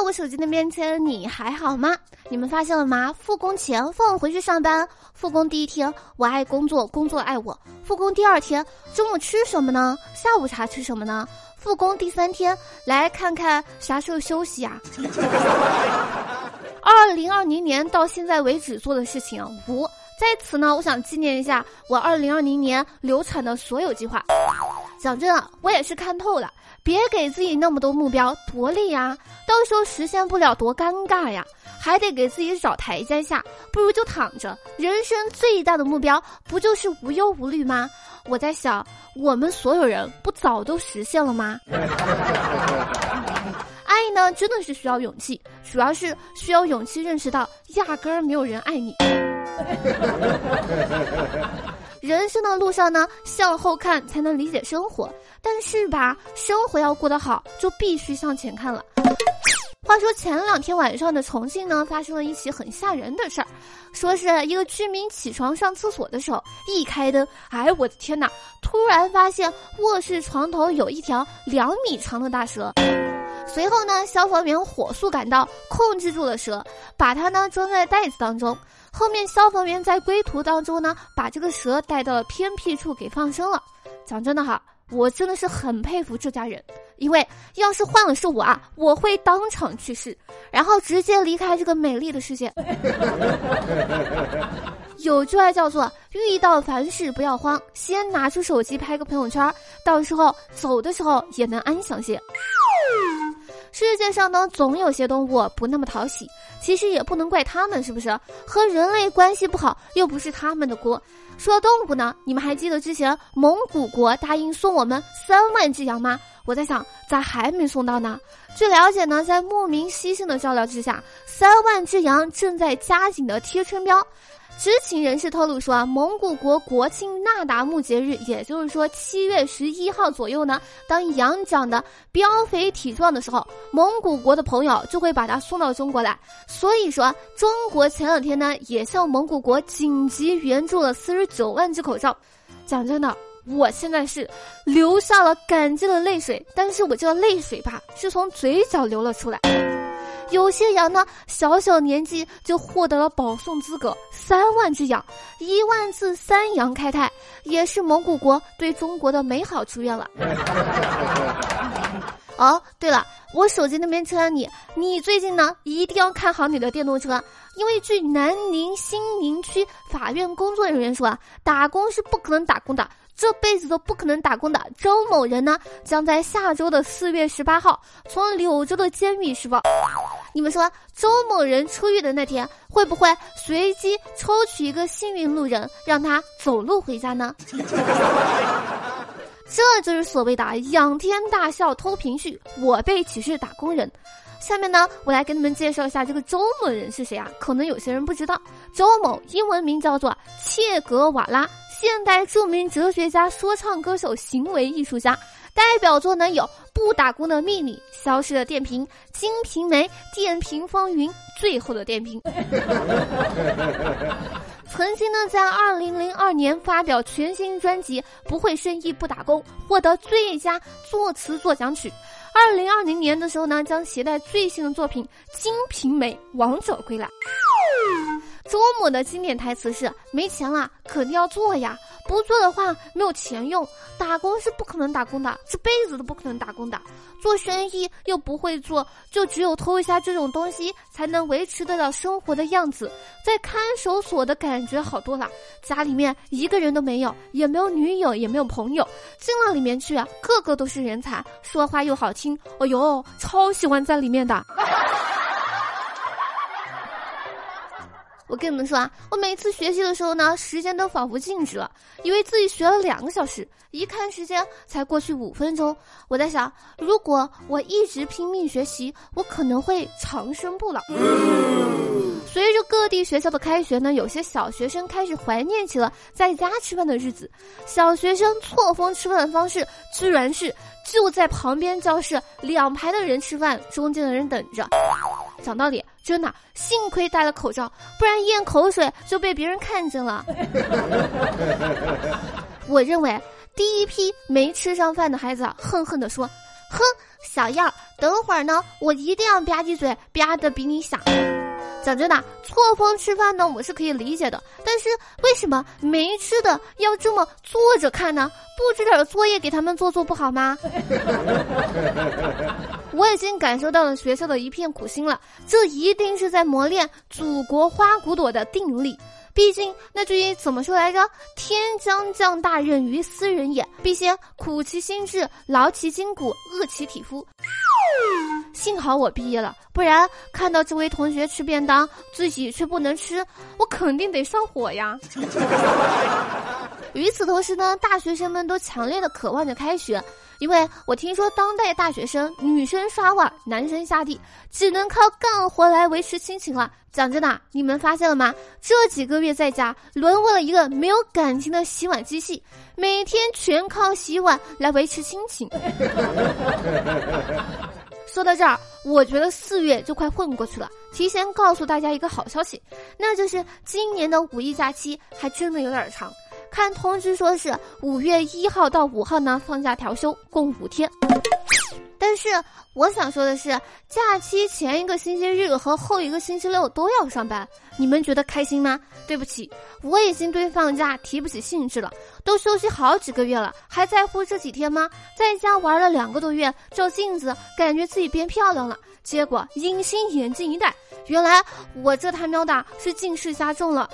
在我手机那边亲爱的你还好吗？你们发现了吗？复工前放我回去上班，复工第一天我爱工作，工作爱我；复工第二天中午吃什么呢？下午茶吃什么呢？复工第三天来看看啥时候休息啊？二零二零年到现在为止做的事情五，在此呢，我想纪念一下我二零二零年流产的所有计划。讲真的，我也是看透了，别给自己那么多目标，多累呀！到时候实现不了，多尴尬呀！还得给自己找台阶下，不如就躺着。人生最大的目标，不就是无忧无虑吗？我在想，我们所有人不早都实现了吗？爱呢，真的是需要勇气，主要是需要勇气认识到，压根儿没有人爱你。人生的路上呢，向后看才能理解生活。但是吧，生活要过得好，就必须向前看了。话说前两天晚上的重庆呢，发生了一起很吓人的事儿。说是一个居民起床上厕所的时候，一开灯，哎，我的天哪！突然发现卧室床头有一条两米长的大蛇。随后呢，消防员火速赶到，控制住了蛇，把它呢装在袋子当中。后面消防员在归途当中呢，把这个蛇带到了偏僻处给放生了。讲真的哈，我真的是很佩服这家人，因为要是换了是我啊，我会当场去世，然后直接离开这个美丽的世界。有句话叫做“遇到凡事不要慌，先拿出手机拍个朋友圈，到时候走的时候也能安详些。”世界上呢，总有些动物不那么讨喜，其实也不能怪他们，是不是？和人类关系不好，又不是他们的锅。说到动物呢，你们还记得之前蒙古国答应送我们三万只羊吗？我在想，咋还没送到呢？据了解呢，在莫名牺牲的照料之下，三万只羊正在加紧的贴春膘。知情人士透露说啊，蒙古国国庆那达慕节日，也就是说七月十一号左右呢，当羊长得膘肥体壮的时候，蒙古国的朋友就会把它送到中国来。所以说，中国前两天呢，也向蒙古国紧急援助了四十九万只口罩。讲真的，我现在是流下了感激的泪水，但是我这个泪水吧，是从嘴角流了出来。有些羊呢，小小年纪就获得了保送资格。三万只羊，一万次三羊开泰，也是蒙古国对中国的美好祝愿了。哦，对了，我手机那边车你，你最近呢一定要看好你的电动车，因为据南宁新宁区法院工作人员说啊，打工是不可能打工的。这辈子都不可能打工的周某人呢，将在下周的四月十八号从柳州的监狱释放。你们说，周某人出狱的那天，会不会随机抽取一个幸运路人，让他走路回家呢？这就是所谓的仰天大笑偷平绪，我辈岂是打工人？下面呢，我来给你们介绍一下这个周某人是谁啊？可能有些人不知道，周某英文名叫做切格瓦拉。现代著名哲学家、说唱歌手、行为艺术家，代表作呢有《不打工的秘密》《消失的电瓶》《金瓶梅》《电瓶风云》《最后的电瓶》。曾经呢，在二零零二年发表全新专辑《不会生意不打工》，获得最佳作词作奖曲。二零二零年的时候呢，将携带最新的作品《金瓶梅》王者归来。周某的经典台词是：“没钱了，肯定要做呀！不做的话，没有钱用。打工是不可能打工的，这辈子都不可能打工的。做生意又不会做，就只有偷一下这种东西，才能维持得了生活的样子。在看守所的感觉好多了，家里面一个人都没有，也没有女友，也没有朋友。进了里面去，个个都是人才，说话又好听。哦呦，超喜欢在里面的。”我跟你们说啊，我每次学习的时候呢，时间都仿佛静止了，以为自己学了两个小时，一看时间才过去五分钟。我在想，如果我一直拼命学习，我可能会长生不老。随着各地学校的开学呢，有些小学生开始怀念起了在家吃饭的日子。小学生错峰吃饭的方式，居然是就在旁边教室两排的人吃饭，中间的人等着。讲道理，真的，幸亏戴了口罩，不然咽口水就被别人看见了。我认为，第一批没吃上饭的孩子恨恨地说：“哼，小样，等会儿呢，我一定要吧唧嘴，吧的比你响。讲真的，错峰吃饭呢，我是可以理解的。但是为什么没吃的要这么坐着看呢？布置点作业给他们做做不好吗？我已经感受到了学校的一片苦心了，这一定是在磨练祖国花骨朵的定力。毕竟那句怎么说来着？天将降大任于斯人也，必先苦其心志，劳其筋骨，饿其体肤。幸好我毕业了，不然看到这位同学吃便当，自己却不能吃，我肯定得上火呀。与此同时呢，大学生们都强烈的渴望着开学，因为我听说当代大学生女生刷碗，男生下地，只能靠干活来维持亲情了。讲真的，你们发现了吗？这几个月在家，沦为了一个没有感情的洗碗机器，每天全靠洗碗来维持亲情。说到这儿，我觉得四月就快混过去了。提前告诉大家一个好消息，那就是今年的五一假期还真的有点长。看通知说是五月一号到五号呢，放假调休，共五天。但是我想说的是，假期前一个星期日和后一个星期六都要上班，你们觉得开心吗？对不起，我已经对放假提不起兴致了。都休息好几个月了，还在乎这几天吗？在家玩了两个多月，照镜子感觉自己变漂亮了，结果隐形眼镜一戴，原来我这他喵的是近视加重了。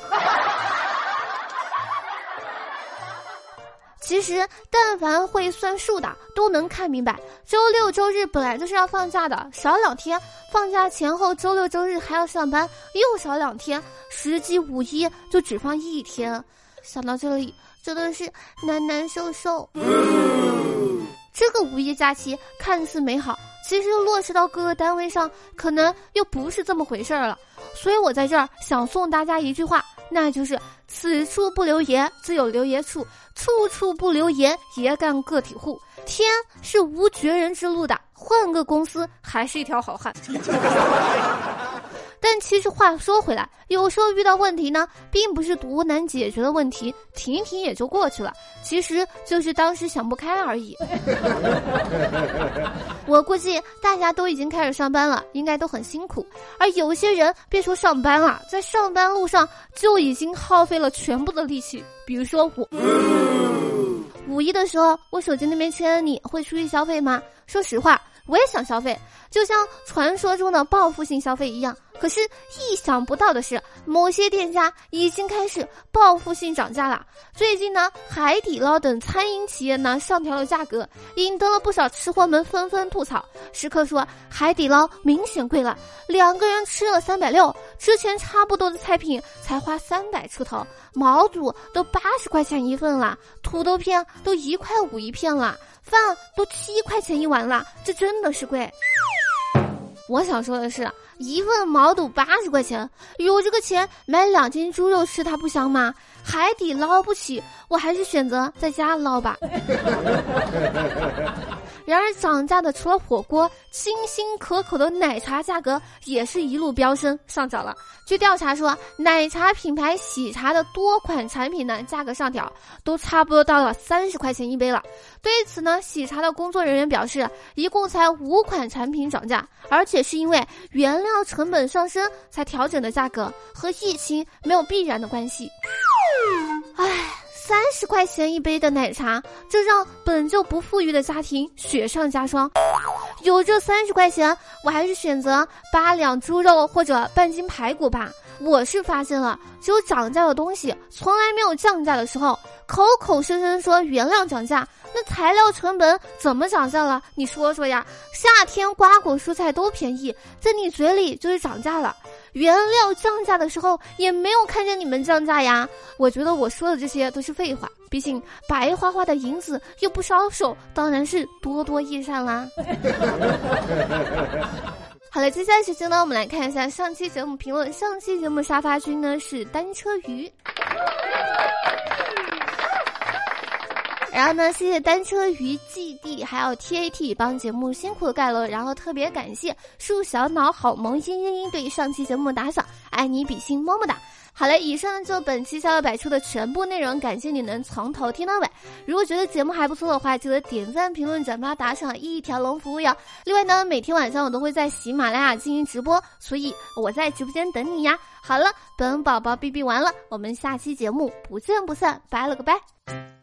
其实，但凡会算数的都能看明白，周六周日本来就是要放假的，少两天，放假前后周六周日还要上班，又少两天，实际五一就只放一天。想到这里，真的是难难受受。这个五一假期看似美好，其实落实到各个单位上，可能又不是这么回事儿了。所以我在这儿想送大家一句话。那就是此处不留爷，自有留爷处；处处不留爷，爷干个体户。天是无绝人之路的，换个公司还是一条好汉。但其实话说回来，有时候遇到问题呢，并不是多难解决的问题，停一停也就过去了。其实就是当时想不开而已。我估计大家都已经开始上班了，应该都很辛苦。而有些人别说上班了，在上班路上就已经耗费了全部的力气。比如说我，五一的时候，我手机那边亲爱的你会出去消费吗？说实话。我也想消费，就像传说中的报复性消费一样。可是意想不到的是，某些店家已经开始报复性涨价了。最近呢，海底捞等餐饮企业呢上调了价格，引得了不少吃货们纷纷吐槽。食客说，海底捞明显贵了，两个人吃了三百六，之前差不多的菜品才花三百出头，毛肚都八十块钱一份了，土豆片都一块五一片了。饭都七块钱一碗了，这真的是贵。我想说的是，一份毛肚八十块钱，有这个钱买两斤猪肉吃，它不香吗？海底捞不起，我还是选择在家捞吧。然而涨价的除了火锅，清新可口的奶茶价格也是一路飙升上涨了。据调查说，奶茶品牌喜茶的多款产品呢，价格上调都差不多到了三十块钱一杯了。对此呢，喜茶的工作人员表示，一共才五款产品涨价，而且是因为原料成本上升才调整的价格，和疫情没有必然的关系。唉。三十块钱一杯的奶茶，这让本就不富裕的家庭雪上加霜。有这三十块钱，我还是选择八两猪肉或者半斤排骨吧。我是发现了，只有涨价的东西从来没有降价的时候。口口声声说原料涨价，那材料成本怎么涨价了？你说说呀！夏天瓜果蔬菜都便宜，在你嘴里就是涨价了。原料降价的时候也没有看见你们降价呀！我觉得我说的这些都是废话，毕竟白花花的银子又不烧手，当然是多多益善啦。好了，接下来时间呢，我们来看一下上期节目评论。上期节目沙发君呢是单车鱼。然后呢，谢谢单车鱼 GD，还有 TAT 帮节目辛苦的盖楼，然后特别感谢树小脑好萌嘤嘤嘤对上期节目打赏，爱你比心么么哒。好嘞，以上就本期笑料百出的全部内容，感谢你能从头听到尾。如果觉得节目还不错的话，记得点赞、评论、转发、打赏，一条龙服务哟。另外呢，每天晚上我都会在喜马拉雅进行直播，所以我在直播间等你呀。好了，本宝宝哔哔完了，我们下期节目不见不散，拜了个拜。